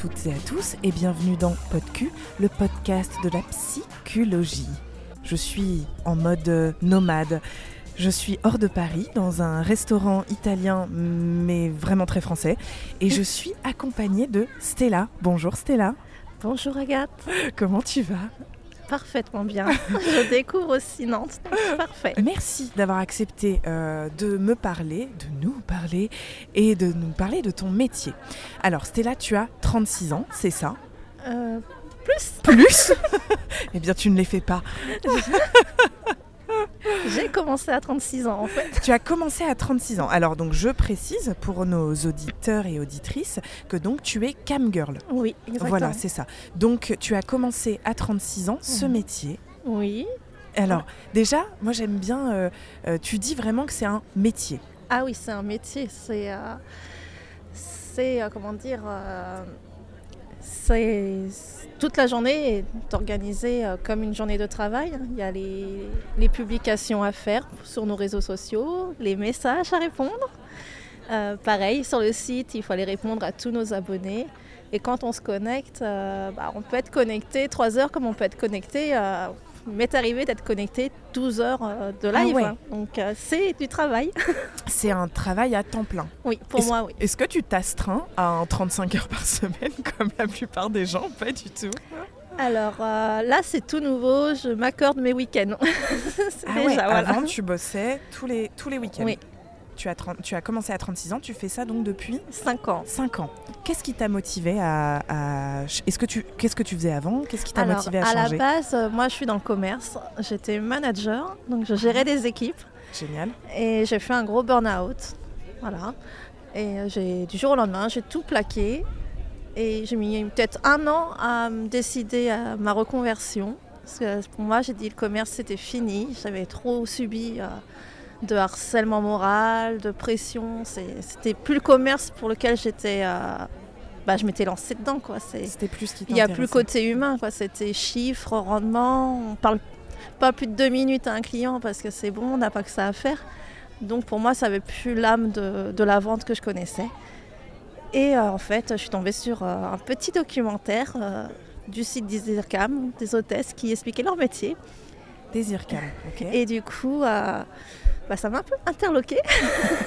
toutes et à tous et bienvenue dans PodQ, le podcast de la psychologie. Je suis en mode nomade. Je suis hors de Paris dans un restaurant italien mais vraiment très français et je suis accompagnée de Stella. Bonjour Stella. Bonjour Agathe. Comment tu vas? Parfaitement bien. Je découvre aussi Nantes. Parfait. Merci d'avoir accepté euh, de me parler, de nous parler et de nous parler de ton métier. Alors Stella, tu as 36 ans, c'est ça? Euh, plus Plus? Eh bien tu ne les fais pas. J'ai commencé à 36 ans en fait. Tu as commencé à 36 ans. Alors donc je précise pour nos auditeurs et auditrices que donc tu es cam girl. Oui, exactement. Voilà, c'est ça. Donc tu as commencé à 36 ans ce Mhm. métier. Oui. Alors déjà, moi j'aime bien, euh, euh, tu dis vraiment que c'est un métier. Ah oui, c'est un métier. C'est. euh, c'est. comment dire. c'est. Toute la journée est organisée euh, comme une journée de travail. Il y a les, publications à faire sur nos réseaux sociaux, les messages à répondre. Euh, pareil, sur le site, il faut aller répondre à tous nos abonnés. Et quand on se connecte, euh, bah, on peut être connecté 3 heures comme on peut être connecté. Euh, m'est arrivé d'être connecté 12 heures euh, de Ah live. ouais. Donc euh, c'est du travail. C'est un travail à temps plein. Oui, pour moi, oui. Est-ce que tu t'astreins à un 35 heures par semaine comme la plupart des gens? Pas du tout. Alors euh, là, c'est tout nouveau. Je m'accorde mes week-ends. Ah ouais, déjà, voilà. avant tu bossais tous les, tous les week-ends. Oui. Tu as, 30 tu as commencé à 36 ans, tu fais ça donc depuis 5 ans. 5 ans. Qu'est-ce qui t'a motivé à, à- Est-ce que tu qu'est-ce que tu faisais avant? Qu'est-ce qui t'a motivé à à la changer? base, euh, moi, je suis dans le commerce. J'étais manager, donc je gérais des équipes. Génial. Et j'ai fait un gros burn-out. Voilà. Et euh, j'ai du jour au lendemain, j'ai tout plaqué. Et j'ai mis peut-être un an à me décider à ma reconversion. Parce que pour moi, j'ai dit le commerce, c'était fini. J'avais trop subi euh, de harcèlement moral, de pression. C'était plus le commerce pour lequel j'étais. euh, bah, je m'étais lancée dedans. Quoi. C'était plus ce qui il n'y a plus le côté humain, quoi. C'était chiffres, rendement. On parle pas plus de deux minutes à un client parce que c'est bon, on n'a pas que ça à faire. Donc pour moi, ça avait plus l'âme de, de la vente que je connaissais. Et euh, en fait, je suis tombée sur euh, un petit documentaire du site d'Isircam, des hôtesses qui expliquaient leur métier. Désir calme. ok. Et du coup, bah, ça m'a un peu interloquée.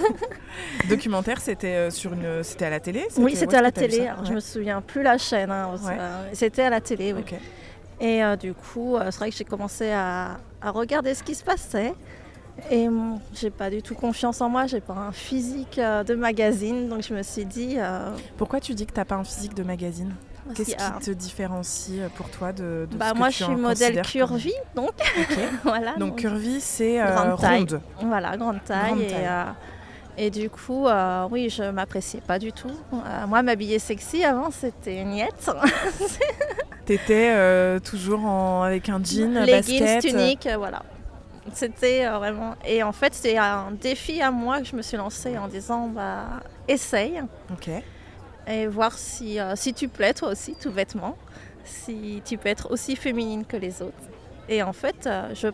Documentaire, c'était euh, sur une, c'était à la télé Oui, c'était à la télé. Alors, Je Ouais. me souviens plus la chaîne. hein, Ouais. C'était à la télé, oui. Et euh, du coup, euh, c'est vrai que j'ai commencé à, à regarder ce qui se passait. Et j'ai pas du tout confiance en moi, j'ai pas un physique euh, de magazine, donc je me suis dit. Pourquoi tu dis que t'as pas un physique de magazine? Qu'est-ce qui te différencie euh, pour toi de, de bah, ce que moi, tu je suis modèle comme- curvy, donc Ok. voilà. Donc curvy, c'est euh, ronde. Voilà, grande taille. Grande et, taille. euh, et du coup, euh, oui, je m'appréciais pas du tout. Euh, moi, m'habiller sexy avant, c'était niette. T'étais euh, toujours en- avec un jean, Leggings, basket. tunique, euh, voilà. C'était euh, vraiment. Et en fait, c'est un défi à moi que je me suis lancée en disant bah, essaye Ok. Et voir si, euh, si tu plais toi aussi, tout bêtement. Si tu peux être aussi féminine que les autres. Et en fait, euh, je.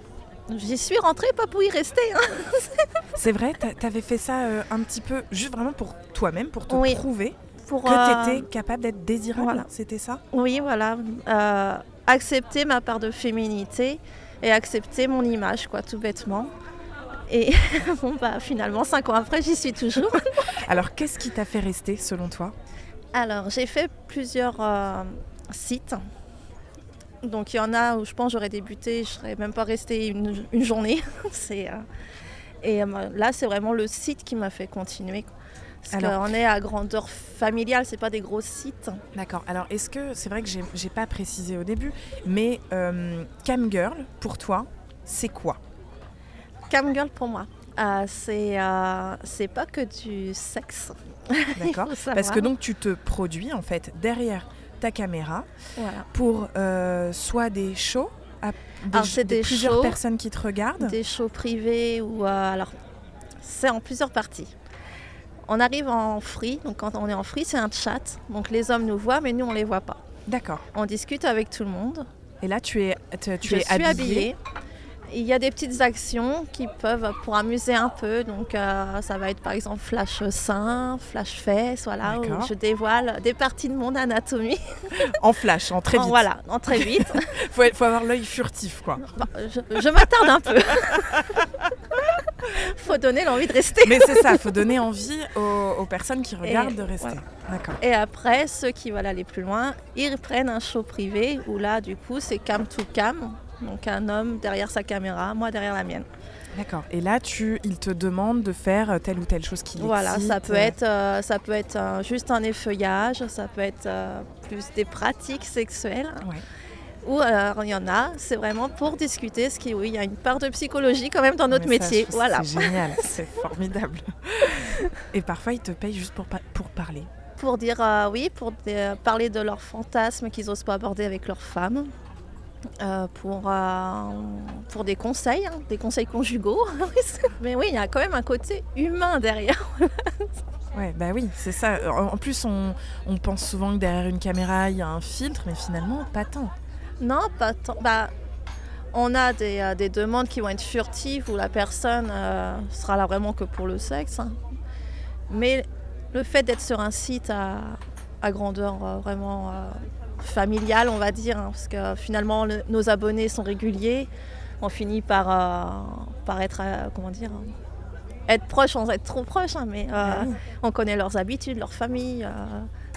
J'y suis rentrée pas pour y rester. hein. C'est vrai, t'a- t'avais fait ça euh, un petit peu, juste vraiment pour toi-même, pour te Oui. prouver Pour, que t'étais capable d'être désirable. voilà. C'était ça? Oui, voilà. Accepter ma part de féminité et accepter mon image, quoi, tout bêtement. Et bon, bah, finalement, cinq ans après, j'y suis toujours. Alors, qu'est-ce qui t'a fait rester, selon toi? Alors, j'ai fait plusieurs euh, sites. Donc, il y en a où je pense j'aurais débuté, je serais même pas restée une, une journée. c'est, euh, et euh, là, c'est vraiment le site qui m'a fait continuer. Parce Alors- qu'on est à grandeur familiale, c'est pas des gros sites. D'accord. Alors, est-ce que c'est vrai que j'ai pas précisé au début, mais euh, cam girl pour toi, c'est quoi? Camgirl pour moi, euh, c'est euh, c'est pas que du sexe. D'accord. Parce que donc tu te produis en fait derrière ta caméra Voilà. pour euh, soit des shows, à, des, des plusieurs shows, personnes qui te regardent. Des shows privés ou alors c'est en plusieurs parties. On arrive en free, donc quand on est en free, c'est un chat. Donc les hommes nous voient, mais nous on les voit pas. D'accord. On discute avec tout le monde. Et là, tu es, tu, es habillée. Il y a des petites actions qui peuvent pour amuser un peu. Donc euh, ça va être par exemple flash sein, flash fesses, voilà, où je dévoile des parties de mon anatomie. En flash, en très En- vite. voilà, en très vite. Faut, faut avoir l'œil furtif, quoi. Je je m'attarde un peu. Faut donner l'envie de rester. Mais c'est ça, faut donner envie aux, aux personnes qui regardent de rester. voilà. D'accord. Et après, ceux qui veulent aller plus loin, ils prennent un show privé où là, du coup, c'est cam to cam. Donc un homme derrière sa caméra, moi derrière la mienne. D'accord. Et là, tu, il te demande de faire telle ou telle chose qui Voilà, l'excite. ça peut être, euh, ça peut être euh, juste un effeuillage, ça peut être euh, plus des pratiques sexuelles. Ouais. Ou alors il y en a, c'est vraiment pour discuter, ce qui, oui, il y a une part de psychologie quand même dans notre ça, métier. Voilà. C'est génial, c'est formidable. Et parfois, ils te payent juste pour, pa- pour parler. Pour dire euh, oui, pour parler de leurs fantasmes qu'ils n'osent pas aborder avec leurs femmes. Euh, pour, euh, pour des conseils, hein, des conseils conjugaux. Mais oui, il y a quand même un côté humain derrière. Ouais, bah oui, c'est ça. En plus, on, on pense souvent que derrière une caméra, il y a un filtre, mais finalement, pas tant. Non, pas tant. Bah, on a des, euh, des demandes qui vont être furtives où la personne sera là vraiment que pour le sexe. hein. Mais le fait d'être sur un site à, à grandeur vraiment familiale, on va dire, hein, parce que finalement le- nos abonnés sont réguliers, on finit par, euh, par être, euh, comment dire, hein, être proche sans être trop proche, hein, mais euh, oui. on connaît leurs habitudes, leur famille. euh,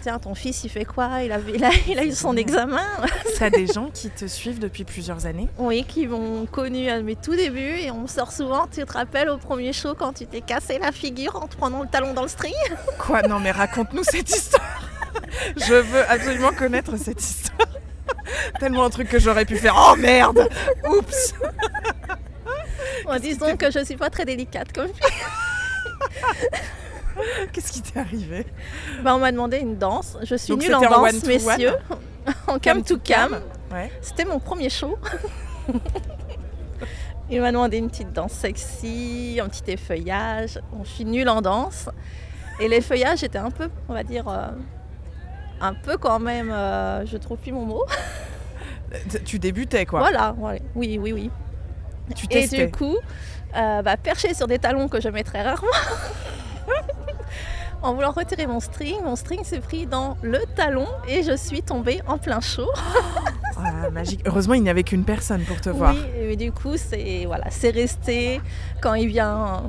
tiens, ton fils, il fait quoi? Il a, il, a, il a eu son examen. T'as des gens qui te suivent depuis plusieurs années? Oui, qui m'ont connu à mes tout débuts et on me sort souvent, tu te rappelles au premier show quand tu t'es cassé la figure en te prenant le talon dans le string? Quoi? Non, mais raconte-nous cette histoire. Je veux absolument connaître cette histoire. Tellement un truc que j'aurais pu faire. Oh merde Oups en disant que je suis pas très délicate comme fille. Qu'est-ce qui t'est arrivé? Bah, on m'a demandé une danse, je suis Donc nulle en danse messieurs, en cam to cam. Ouais. C'était mon premier show. Il m'a demandé une petite danse sexy, un petit effeuillage. Bon, je suis nulle en danse. Et l'effeuillage était un peu, on va dire, euh, un peu quand même, euh, je trouve plus mon mot. Tu débutais quoi Voilà, ouais. oui, oui, oui. Tu Et testais. du coup, euh, bah, perché sur des talons que je mets très rarement, en voulant retirer mon string, mon string s'est pris dans le talon et je suis tombée en plein chaud. Ah, magique. Heureusement, il n'y avait qu'une personne pour te voir. Oui, et du coup, c'est voilà, c'est resté. Quand il vient,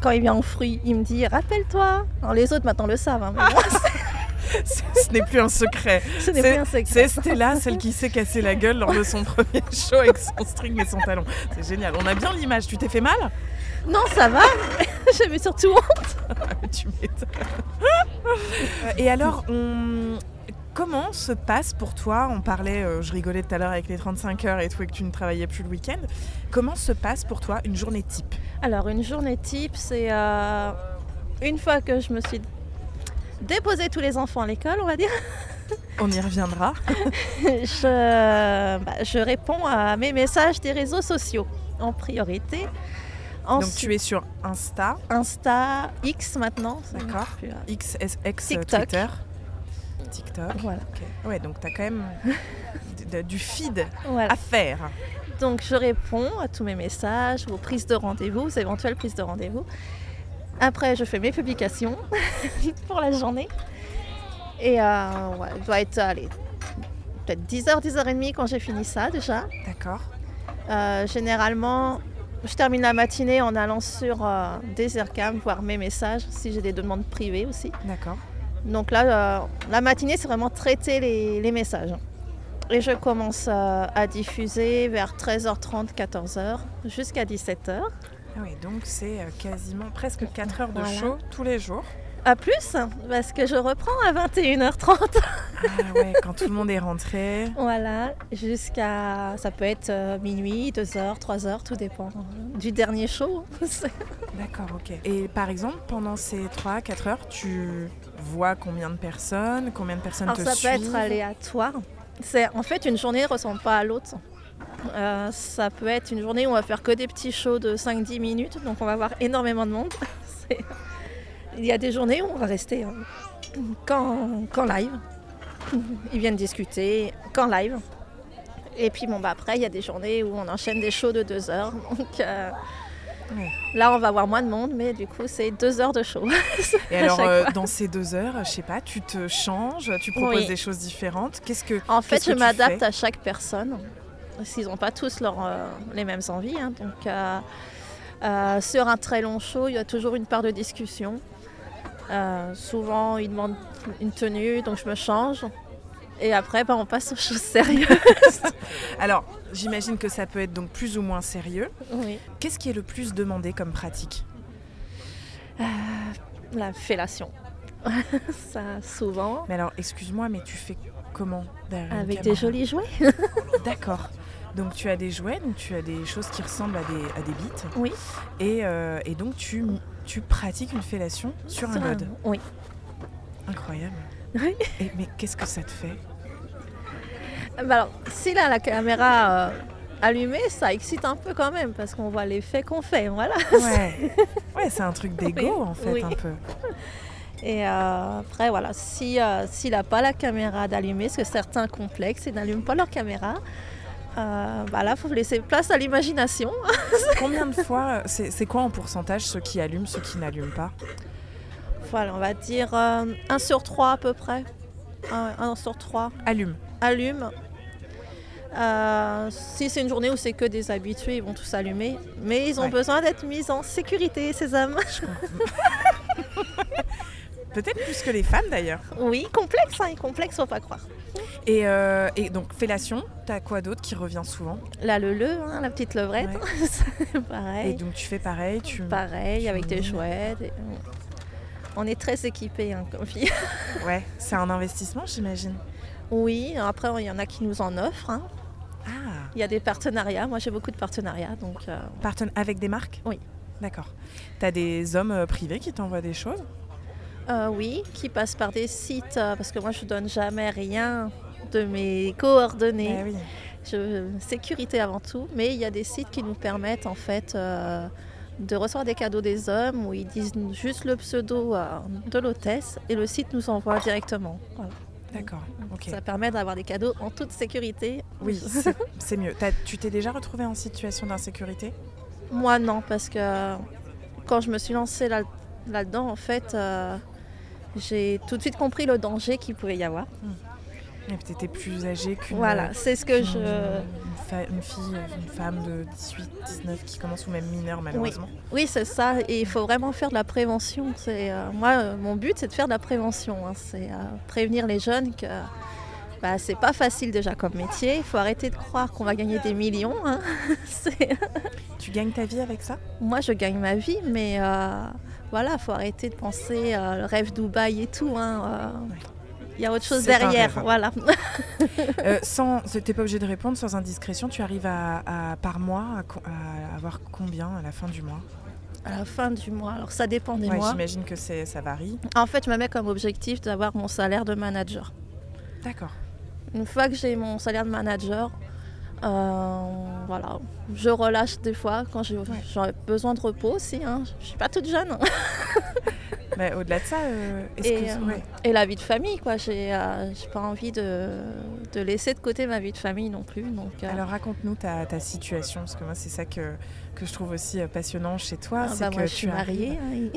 quand il vient en fruit, il me dit rappelle-toi. Alors, les autres maintenant le savent, hein, mais moi, Ce n'est plus un secret. ce n'est C'est- plus un secret. C'est Stella, celle qui s'est cassé la gueule lors de son premier show avec son string et son talon. C'est génial. On a bien l'image. Tu t'es fait mal? Non, ça va. J'avais surtout honte. Tu m'étonnes. Et alors, on- comment se passe pour toi? On parlait, euh, je rigolais tout à l'heure avec les 35 heures et tout, et que tu ne travaillais plus le week-end. Comment se passe pour toi une journée type? Alors, une journée type, c'est euh, une fois que je me suis déposé tous les enfants à l'école, on va dire. On y reviendra. je, bah, je réponds à mes messages des réseaux sociaux en priorité. Donc tu es sur Insta, Insta, X maintenant. D'accord. euh, X, S- X TikTok. Twitter. TikTok. Voilà. Ouais, donc tu as quand même du feed voilà. à faire. Donc je réponds à tous mes messages, aux prises de rendez-vous, aux éventuelles prises de rendez-vous. Après, je fais mes publications pour la journée. Et euh, ouais, il doit être, allez, peut-être 10h, 10h30 quand j'ai fini ça déjà. D'accord. Euh, généralement, je termine la matinée en allant sur euh, Desercam voir mes messages, si j'ai des demandes privées aussi. D'accord. Donc là, euh, la matinée, c'est vraiment traiter les, les messages. Et je commence à diffuser vers 13h30, 14h, jusqu'à 17h. Ah oui, donc c'est euh, quasiment presque 4 heures de Voilà. show tous les jours. À plus, parce que je reprends à 21h30. Ah ouais, quand tout le monde est rentré. voilà, jusqu'à. Ça peut être euh, minuit, 2h, 3h, tout dépend du dernier show. D'accord, ok. Et par exemple, pendant ces 3-4 heures, tu vois combien de personnes, combien de personnes Alors te ça suivent peut être aléatoire. C'est en fait une journée ne ressemble pas à l'autre. Euh, ça peut être une journée où on va faire que des petits shows de 5-10 minutes, donc on va avoir énormément de monde. Il y a des journées où on va rester euh, qu'en live. Ils viennent discuter qu'en live. Et puis bon, bah, après, il y a des journées où on enchaîne des shows de deux heures. Donc euh, là, on va voir moins de monde, mais du coup, c'est deux heures de show. Et alors, euh, dans ces deux heures, je sais pas, tu te changes, tu proposes Oui. des choses différentes. Qu'est-ce que En fait, je m'adapte à chaque personne. Qu'ils n'ont pas tous leur, euh, les mêmes envies. hein. Donc, euh, euh, sur un très long show, il y a toujours une part de discussion. Souvent, ils demandent une tenue, donc je me change. Et après, bah, on passe aux choses sérieuses. Alors, j'imagine que ça peut être donc plus ou moins sérieux. oui. Qu'est-ce qui est le plus demandé comme pratique? La fellation. Ça, souvent. Mais alors, excuse-moi, mais tu fais comment derrière Avec des jolis jouets. D'accord. Donc tu as des jouets, donc tu as des choses qui ressemblent à des, à des bites. Oui. Et, euh, et donc tu, tu pratiques une fellation sur un mode. Oui. Incroyable. Oui. Et, mais qu'est-ce que ça te fait? Bah alors, si là, la caméra euh, allumée, ça excite un peu quand même, parce qu'on voit l'effet qu'on fait, voilà. Ouais, ouais c'est un truc d'ego Oui, en fait, oui. un peu. Et euh, après, voilà, si, euh, s'il n'a pas la caméra d'allumer, parce que certains complexes, ils n'allument pas leur caméra, euh, bah là, il faut laisser place à l'imagination. Combien de fois, c'est quoi en pourcentage ceux qui allument, ceux qui n'allument pas Voilà, on va dire 1 sur 3 à peu près. 1, sur 3 Allume. allume. Euh, si c'est une journée où c'est que des habitués, ils vont tous allumer. Mais ils ont Ouais. besoin d'être mis en sécurité, ces hommes. Peut-être plus que les femmes d'ailleurs. Oui, complexe, hein, complexe, faut pas croire. Et, euh, et donc fellation, t'as quoi d'autre qui revient souvent? La leu, hein, la petite levrette, c'est Et pareil. donc tu fais pareil, tu... Pareil, tu avec mets- chouettes. et- On est très équipés hein, comme fille. Ouais, c'est un investissement j'imagine. Oui, après il y en a qui nous en offrent. hein. Ah, Il y a des partenariats. Moi j'ai beaucoup de partenariats, donc euh, Parten- avec des marques? Oui. D'accord. T'as des hommes euh, privés qui t'envoient des choses? Euh, oui, qui passent par des sites euh, parce que moi je donne jamais rien de mes coordonnées. Eh oui. Je- sécurité avant tout, mais il y a des sites qui nous permettent en fait euh, de recevoir des cadeaux des hommes où ils disent juste le pseudo euh, de l'hôtesse et le site nous envoie directement. Voilà. D'accord. Ça permet d'avoir des cadeaux en toute sécurité. Oui, c'est- mieux. Tu t'es déjà retrouvé en situation d'insécurité? Moi non, parce que quand je me suis lancée là- là-dedans, en fait, euh, j'ai tout de suite compris le danger qu'il pouvait y avoir. Et puis t'étais plus âgée qu'une Voilà, c'est ce que je... une, fa- une fille, une femme de 18, 19 qui commence ou même mineure malheureusement. Oui, c'est ça. Et il faut vraiment faire de la prévention. C'est euh, moi, euh, mon but, c'est de faire de la prévention. hein. C'est euh, prévenir les jeunes que bah, c'est pas facile déjà comme métier. Il faut arrêter de croire qu'on va gagner des millions. hein. Tu gagnes ta vie avec ça? Moi, je gagne ma vie, mais euh, voilà, il faut arrêter de penser euh, le rêve Dubaï et tout. hein, euh. Ouais. Il y a autre chose derrière. Voilà. Euh, sans, T'es pas obligé de répondre sans indiscrétion. Tu arrives à, à- par mois à, à avoir combien à la fin du mois? À la fin du mois, alors ça dépend des Ouais, mois. J'imagine que c'est, ça varie. En fait, je me mets comme objectif d'avoir mon salaire de manager. D'accord. Une fois que j'ai mon salaire de manager, voilà, je relâche des fois quand j'ai j'aurais besoin de repos aussi. Hein. Je suis pas toute jeune. Mais au-delà de ça, euh, est-ce Et, que euh, ouais. Et la vie de famille, quoi. J'ai euh, pas envie de, de laisser de côté ma vie de famille non plus. Donc, euh, Alors raconte-nous ta, ta situation, parce que moi c'est ça que, que je trouve aussi euh, passionnant chez toi. ah, c'est bah, que moi, je tu suis mariée. arrives-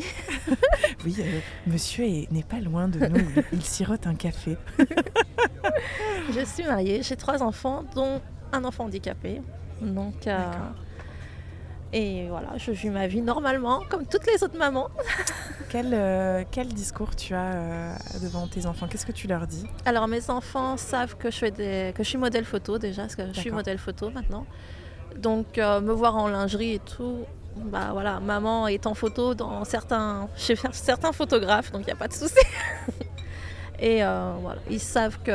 hein, Oui, euh, monsieur est- n'est pas loin de nous, il, sirote un café. je suis mariée. J'ai trois enfants, dont un enfant handicapé. Donc, euh, et voilà, je vis ma vie normalement, comme toutes les autres mamans. Quel, euh, quel discours tu as euh, devant tes enfants? Qu'est-ce que tu leur dis? Alors mes enfants savent que je, fais des... que je suis modèle photo déjà, parce que je suis modèle photo maintenant. Donc me voir en lingerie et tout, bah voilà, maman est en photo dans certains, chez certains photographes, donc il n'y a pas de souci. et voilà, ils savent que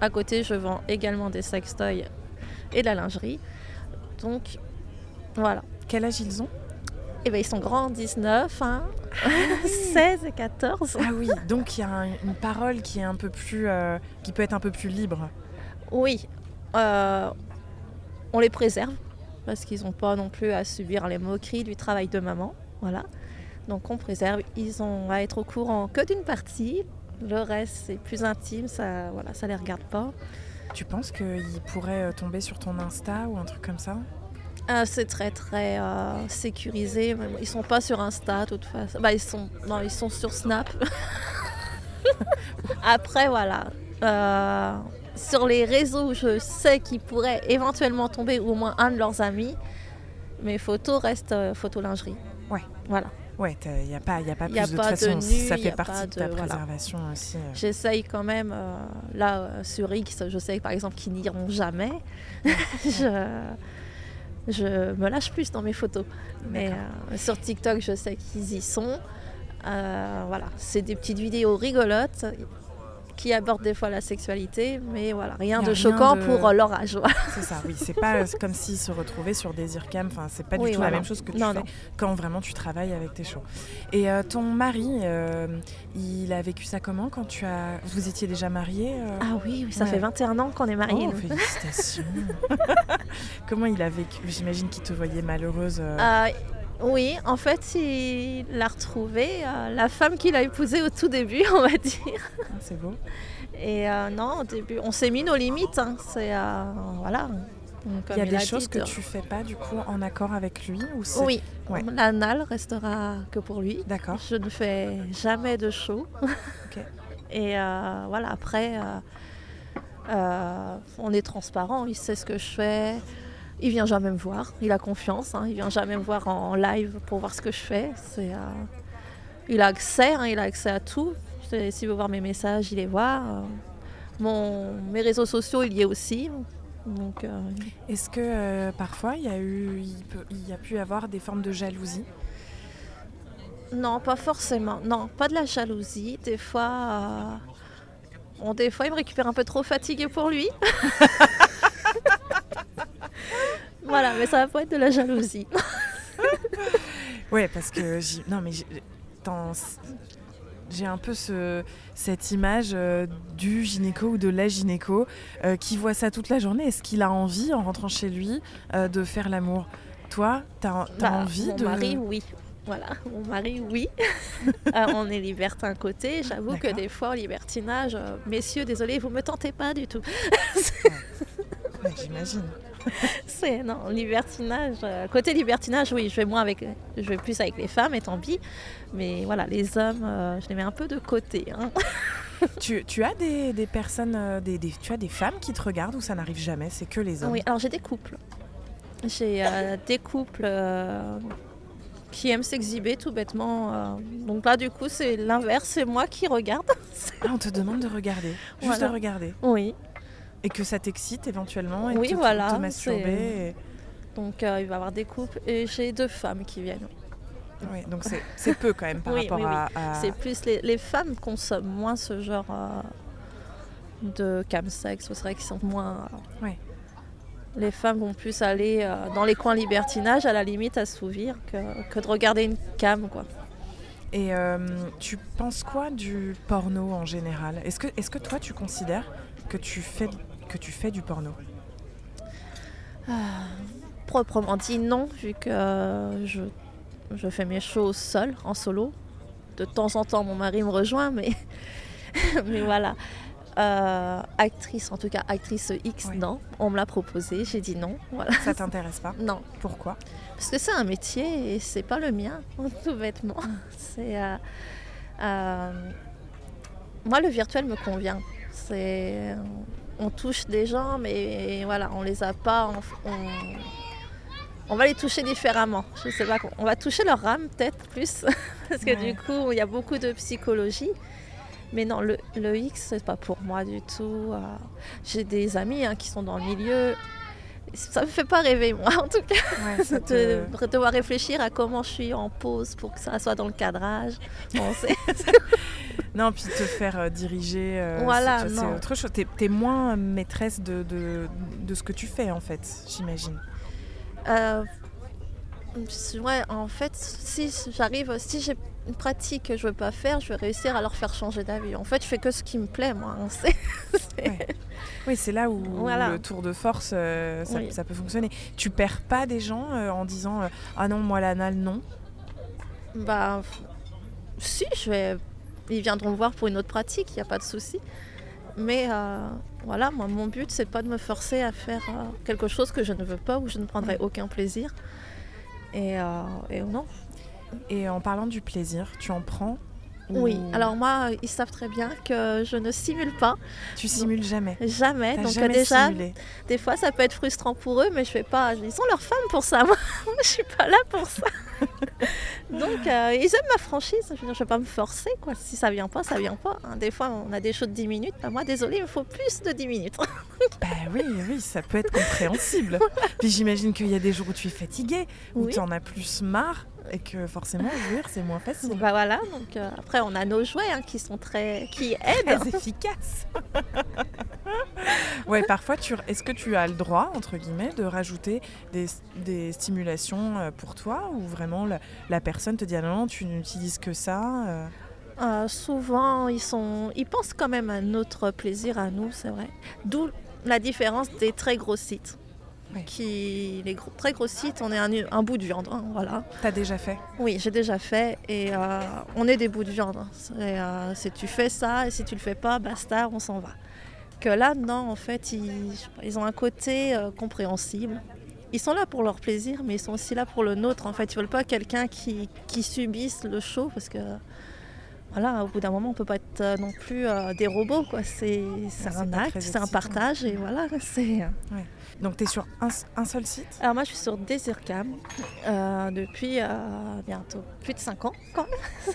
à côté je vends également des sextoys et de la lingerie. Donc voilà. Quel âge ils ont? Et ben ils sont grands, 19, hein, 16 et 14. Ah oui, donc il y a un- une parole qui est un peu plus, euh, qui peut être un peu plus libre. Oui, euh, on les préserve parce qu'ils n'ont pas non plus à subir les moqueries du travail de maman. Voilà. Donc on préserve. Ils ont à être au courant que d'une partie. Le reste, c'est plus intime, ça voilà, ça les regarde pas. Tu penses qu'il pourrait euh, tomber sur ton Insta ou un truc comme ça? Ah, c'est très très euh, sécurisé. Ils sont pas sur Insta, de toute façon. Bah, ils sont, non, ils sont sur Snap. Après, voilà. Euh, sur les réseaux, je sais qu'ils pourraient éventuellement tomber, ou au moins un de leurs amis. Mes photos restent euh, photo lingerie. Ouais. Voilà. Ouais, il n'y a pas, y a pas Y a plus pas de façon. ça fait partie de ta voilà. préservation aussi. euh. J'essaye quand même, euh, là, euh, sur X, je sais par exemple qu'ils n'iront jamais. je, je me lâche plus dans mes photos. Mais euh, sur TikTok, je sais qu'ils y sont. Euh, voilà, c'est des petites vidéos rigolotes qui abordent des fois la sexualité, mais voilà, rien de rien choquant de- pour euh, leur âge. voilà. C'est ça, oui. C'est pas comme s'ils se retrouvaient sur Désircam. Enfin, c'est pas du Oui, tout voilà. la même chose que tu Non, fais non. quand vraiment tu travailles avec tes shows. Et euh, ton mari, euh, il a vécu ça comment quand tu as. Vous étiez déjà mariés euh? Ah oui, oui, ça Ouais. fait 21 ans qu'on est mariés. Oh, félicitations. comment il a vécu J'imagine qu'il te voyait malheureuse. Oui, en fait, il a retrouvé euh, la femme qu'il a épousée au tout début, on va dire. C'est beau. Et euh, non, au début, on s'est mis nos limites. hein. C'est euh, voilà. Il y a des choses que tu fais pas du coup en accord avec lui ou c'est- Oui, Ouais. l'anal restera que pour lui. D'accord. Je ne fais jamais de show. Et voilà, après, on est transparent. Il sait ce que je fais. Il vient jamais me voir. Il a confiance. hein. Il vient jamais me voir en, en live pour voir ce que je fais. C'est, euh, il a accès. hein, il a accès à tout. S'il veut voir mes messages, il les voit. Euh, mon, mes réseaux sociaux, il y est aussi. Donc, euh, Est-ce que euh, parfois il y a eu, il, peut- il y a pu avoir des formes de jalousie? Non, pas forcément. Non, pas de la jalousie. Des fois, euh, bon, des fois, il me récupère un peu trop fatigué pour lui. voilà, mais ça va pas être de la jalousie. Ouais, parce que j'ai- non mais j'ai- dans- j'ai un peu ce, cette image euh, du gynéco ou de la gynéco euh, qui voit ça toute la journée. Est-ce qu'il a envie, en rentrant chez lui, euh, de faire l'amour? Toi, t'as as Bah, envie mon de mari, oui. Voilà, mon mari, oui. On est libertin côté. J'avoue que des fois, au libertinage, messieurs, désolé, vous me tentez pas du tout. Ouais, J'imagine. C'est non, libertinage. euh, côté libertinage, oui, je vais moins avec, je vais plus avec les femmes, et tant pis. Mais voilà, les hommes, euh, je les mets un peu de côté. hein. Tu, tu as des, des personnes, euh, des, des- tu as des femmes qui te regardent ou ça n'arrive jamais C'est que les hommes. Oui, alors j'ai des couples. J'ai euh, des couples qui aiment s'exhiber tout bêtement. donc là, du coup, c'est l'inverse, c'est moi qui regarde. Ah, on te demande de regarder, juste Voilà. de regarder, Oui. Et que ça t'excite éventuellement, et Oui, te, voilà, te masturber. et- Donc euh, il va y avoir des couples et j'ai deux femmes qui viennent. Ouais, donc c'est- peu quand même par Oui, rapport oui, oui. à. à- C'est plus les, les femmes consomment moins ce genre euh, de camsex. C'est vrai qu'ils sont moins. euh, Ouais. Les femmes vont plus aller euh, dans les coins libertinage à la limite assouvir que, que de regarder une cam quoi. Et euh, tu penses quoi du porno en général? Est-ce que, est que toi tu considères que tu fais, que tu fais du porno Proprement dit non vu que euh, je, je fais mes shows seule en solo. De temps en temps mon mari me rejoint mais, mais voilà. Euh, actrice, en tout cas actrice X, non. On me l'a proposé, j'ai dit non. Voilà. Ça t'intéresse pas Non, Pourquoi Parce que c'est un métier et c'est pas le mien, tout bêtement. C'est, euh, euh, moi, le virtuel me convient. C'est, on touche des gens, mais voilà, on les a pas. On, on- on va les toucher différemment. Je sais pas. On va toucher leur âme peut-être plus, parce que Ouais. du coup, il y a beaucoup de psychologie. Mais non, le, le X, c'est pas pour moi du tout. Euh, J'ai des amis hein, qui sont dans le milieu. Ça me fait pas rêver, moi, en tout cas Ouais, de devoir réfléchir à comment je suis en pause pour que ça soit dans le cadrage. Bon, Non, puis te faire euh, diriger, euh, Voilà, c'est- autre chose. T'es es moins maîtresse de, de, de ce que tu fais en fait, j'imagine. Euh, ouais, en fait, si j'arrive, si j'ai une pratique que je veux pas faire, je vais réussir à leur faire changer d'avis. En fait, je fais que ce qui me plaît, moi. hein. Ouais. Oui, c'est là où Voilà. le tour de force, euh, ça, Oui. ça peut fonctionner. Tu perds pas des gens euh, en disant euh, Ah non, moi l'anal, non? Bah, si, je vais, ils viendront me voir pour une autre pratique, il n'y a pas de souci. Mais voilà, moi, mon but, c'est pas de me forcer à faire quelque chose que je ne veux pas ou je ne prendrai aucun plaisir. Et, euh, et non. Et en parlant du plaisir, tu en prends Oui, ou alors moi, ils savent très bien que je ne simule pas, Tu simules jamais. jamais. Donc jamais déjà, simulé. des fois, ça peut être frustrant pour eux, mais je fais pas. Ils sont leurs femmes pour ça. Moi, je suis pas là pour ça. Donc, euh, ils aiment ma franchise. Je je vais pas me forcer, quoi. Si ça vient pas, ça vient pas. hein. Des fois, on a des shows de 10 minutes. Bah, moi, désolé, il me faut plus de 10 minutes. Bah oui, oui, ça peut être compréhensible. Puis j'imagine qu'il y a des jours où tu es fatigué, où Oui. tu en as plus marre et que forcément jouir c'est moins facile. bah voilà. Donc euh, après, on a nos jouets hein, qui sont très, qui aident. Très efficace. ouais, parfois, tu... est-ce que tu as le droit, entre guillemets, de rajouter des, des stimulations euh, pour toi ou vraiment la, la personne te dit ah non, non, tu n'utilises que ça Euh, souvent, ils, sont, ils pensent quand même à notre plaisir à nous, c'est vrai. D'où la différence des très gros sites. Oui. Qui, les gros- très gros sites, on est un, un bout de viande, hein, voilà. T'as déjà fait Oui, j'ai déjà fait et euh, on est des bouts de viande. hein. Euh, c'est tu fais ça et si tu le fais pas, basta, on s'en va. Que là, non, en fait, ils ont un côté euh, compréhensible. Ils sont là pour leur plaisir, mais ils sont aussi là pour le nôtre. En fait, ils veulent pas quelqu'un qui, qui subisse le show parce que voilà, au bout d'un moment, on peut pas être euh, non plus euh, des robots, quoi. C'est, un acte, c'est un partage et voilà, c'est. Donc tu es sur un, un seul site? Alors moi je suis sur Desircam euh, depuis euh, bientôt plus de 5 ans quand même.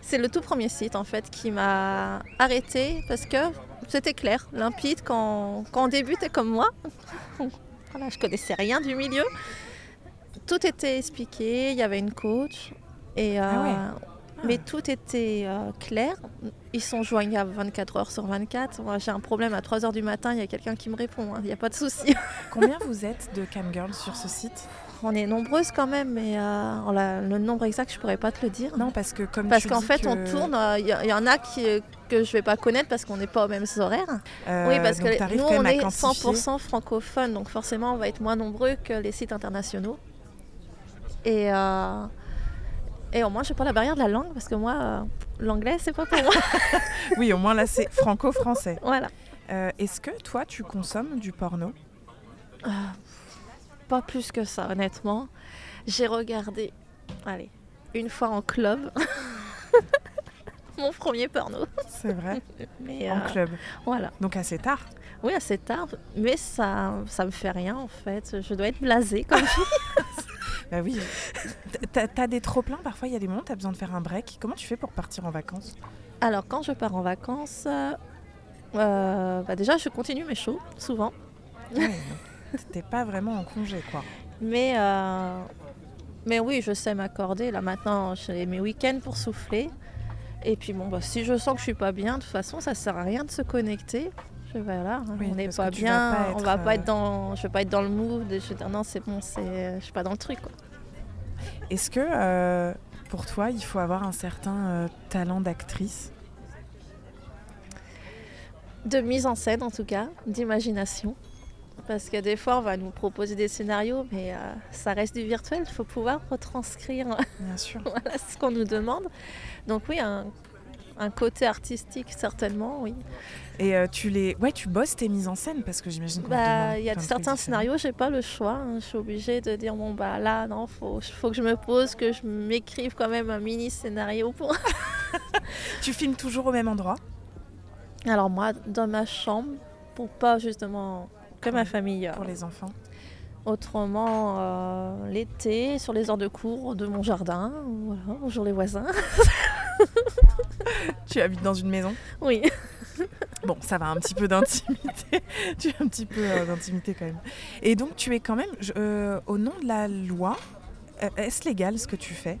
C'est le tout premier site en fait qui m'a arrêté parce que c'était clair, limpide quand, quand on débutait comme moi. voilà, je connaissais rien du milieu. Tout était expliqué, il y avait une coach et euh, Ah ouais. Mais tout était euh, clair. Ils sont joignables 24 heures sur 24. Moi j'ai un problème à 3 heures du matin, il y a quelqu'un qui me répond, hein, il n'y a pas de souci. Combien vous êtes de camgirls sur ce site? On est nombreuses quand même, mais euh, l'a- le nombre exact, je pourrais pas te le dire. Non, parce que comme parce qu'en fait, que, on tourne, il y, en a qui, que je vais pas connaître parce qu'on n'est pas aux mêmes horaires. euh, oui, parce que nous, on est quantifier. 100% francophone, donc forcément, on va être moins nombreux que les sites internationaux. Et, euh, et au moins, je n'ai pas la barrière de la langue parce que moi, euh, l'anglais, c'est pas pour moi. Oui, au moins là c'est franco-français. voilà. Euh, Est-ce que toi tu consommes du porno? Pas plus que ça, honnêtement. J'ai regardé, allez, une fois en club, mon premier porno. C'est vrai? Mais En euh, club. voilà. Donc assez tard? Oui, assez tard, mais ça, ça me fait rien en fait. Je dois être blasée comme fille. Bah oui. T'as t'as des trop pleins parfois, il y a des moments t'as besoin de faire un break. Comment tu fais pour partir en vacances? Alors quand je pars en vacances, euh, euh, bah, déjà je continue mes shows souvent, Ouais, donc T'es pas vraiment en congé quoi. mais euh, mais oui, je sais m'accorder. Là maintenant, j'ai mes week-ends pour souffler. Et puis bon, bah, si je sens que je suis pas bien, de toute façon, ça sert à rien de se connecter. Je, voilà, hein, Oui, on n'est pas bien, pas on être, va pas euh, être dans, je vais pas être dans le mood. Je vais dire non, c'est bon, c'est, je suis pas dans le truc. Est-ce que euh, pour toi il faut avoir un certain euh, talent d'actrice? De mise en scène en tout cas, d'imagination. Parce que des fois, on va nous proposer des scénarios, mais euh, ça reste du virtuel. Il faut pouvoir retranscrire Bien sûr. voilà, ce qu'on nous demande. Donc oui, un, un côté artistique certainement, oui. Et euh, tu les, ouais, tu bosses tes mises en scène parce que j'imagine Bah, il y a certains scénarios, j'ai pas le choix. hein. Je suis obligée de dire bon bah là, non, faut, faut que je me pose, que je m'écrive quand même un mini scénario pour. Tu filmes toujours au même endroit? Alors moi, dans ma chambre, pour pas justement que ma famille. euh, pour les enfants. Autrement, euh, l'été, sur les heures de cours de mon jardin, voilà, bonjour les voisins. Tu habites dans une maison Oui. Bon, ça va, un petit peu d'intimité. tu as un petit peu euh, d'intimité quand même. Et donc, tu es quand même, je- euh, au nom de la loi, euh, est-ce légal ce que tu fais?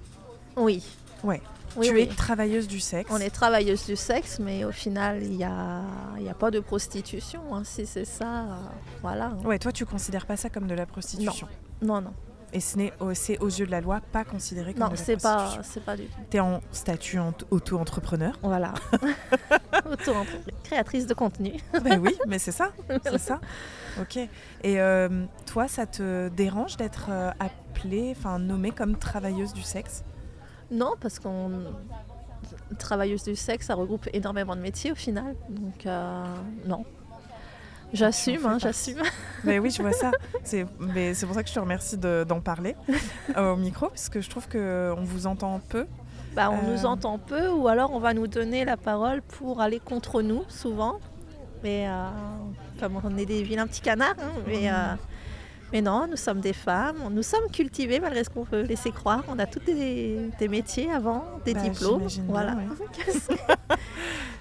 Oui. Ouais. Oui, Tu oui. es travailleuse du sexe? On est travailleuse du sexe, mais au final, il n'y a, y a pas de prostitution. hein. Si c'est ça, voilà. Ouais, toi, tu considères pas ça comme de la prostitution? Non, non. Et ce n'est, c'est aux yeux de la loi pas considéré comme Non, de la c'est pas, c'est pas du tout. T'es en statut en- auto-entrepreneur. Voilà. Auto créatrice de contenu. ben oui, mais c'est ça, c'est ça. Ok. Et euh, toi, ça te dérange d'être euh, appelée, enfin nommée comme travailleuse du sexe? Non, parce qu'on. Travailleuse du sexe, ça regroupe énormément de métiers au final. Donc, euh, non. J'assume, hein, j'assume. Mais oui, je vois ça. C'est mais c'est pour ça que je te remercie de- d'en parler euh, au micro, parce que je trouve qu'on vous entend peu. Bah, on Euh. nous entend peu ou alors on va nous donner la parole pour aller contre nous, souvent. Mais euh, comme on est des vilains petits canards, hein, mais, euh, mais non, nous sommes des femmes, nous sommes cultivées malgré ce qu'on peut laisser croire. On a tous des, des métiers avant, des Bah, diplômes. j'imagine bien, Voilà.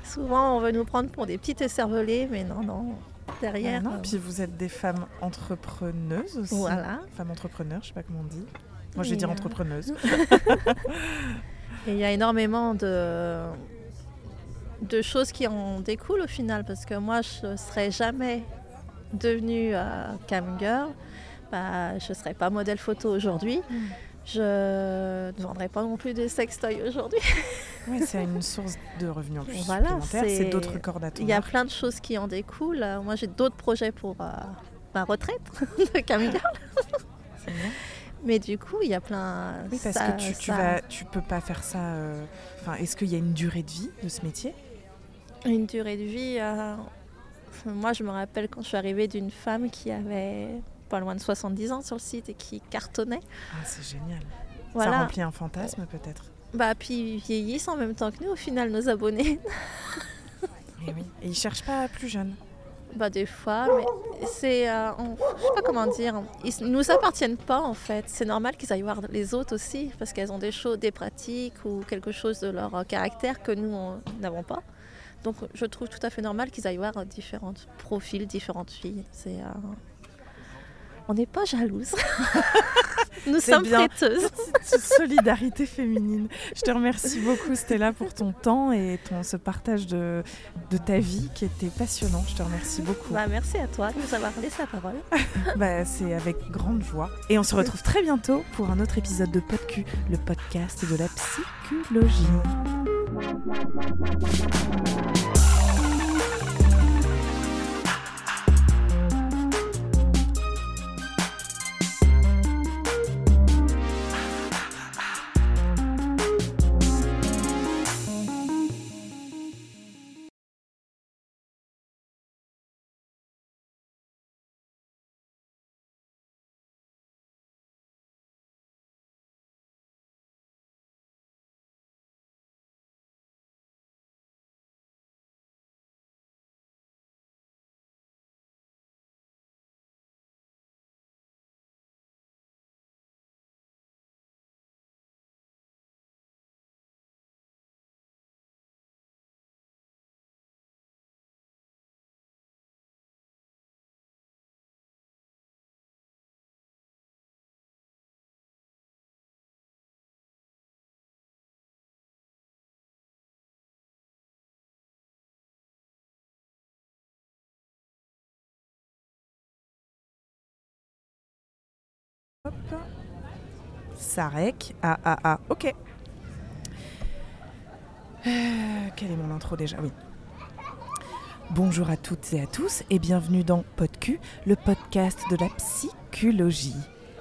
souvent on veut nous prendre pour des petites écervelées, mais non, non. Derrière. Ah non, euh, Puis vous êtes des femmes entrepreneuses aussi. Voilà. Femmes entrepreneurs, je sais pas comment on dit. Moi, je vais dire euh, entrepreneuse. Il y a énormément de, de choses qui en découlent au final, parce que moi, je ne serais jamais devenue euh, cam girl, bah, je ne serais pas modèle photo aujourd'hui, Mm. Je ne vendrais pas non plus des sextoys aujourd'hui. Oui, c'est une source de revenus en plus Voilà, supplémentaires. C'est d'autres cordes à ton Il y a plein de choses qui en découlent. Euh, Moi, j'ai d'autres projets pour euh, ma retraite de cam girl, C'est bien. mais du coup, il y a plein... Oui, parce ça- que tu, tu ça- vas, tu peux pas faire ça. euh, Enfin, est-ce qu'il y a une durée de vie de ce métier? Une durée de vie. euh, Moi, je me rappelle quand je suis arrivée d'une femme qui avait pas loin de 70 ans sur le site et qui cartonnait. Ah, c'est génial. Ça remplit un fantasme peut-être. Bah, puis ils vieillissent en même temps que nous, au final, nos abonnés. Et oui. Et ils cherchent pas plus jeunes. bah, des fois, mais c'est. euh, Je sais pas comment dire. Ils nous appartiennent pas, en fait. C'est normal qu'ils aillent voir les autres aussi, parce qu'elles ont des choses, des pratiques ou quelque chose de leur euh, caractère que nous, on- n'avons pas. Donc, je trouve tout à fait normal qu'ils aillent voir différents profils, différentes filles. C'est. euh, On n'est pas jalouses. nous sommes bien. prêteuses. Petite solidarité féminine. Je te remercie beaucoup Stella pour ton temps et ton, ce partage de, de ta vie qui était passionnant. Je te remercie beaucoup. Bah, merci à toi de nous avoir laissé la parole. Bah, c'est avec grande joie. Et on se retrouve très bientôt pour un autre épisode de PodQ, le podcast de la psychologie. Hop. Sarek. Ah, ah, ah. Ok. Euh, quelle est mon intro déjà? Oui. Bonjour à toutes et à tous et bienvenue dans PodQ, le podcast de la psychologie.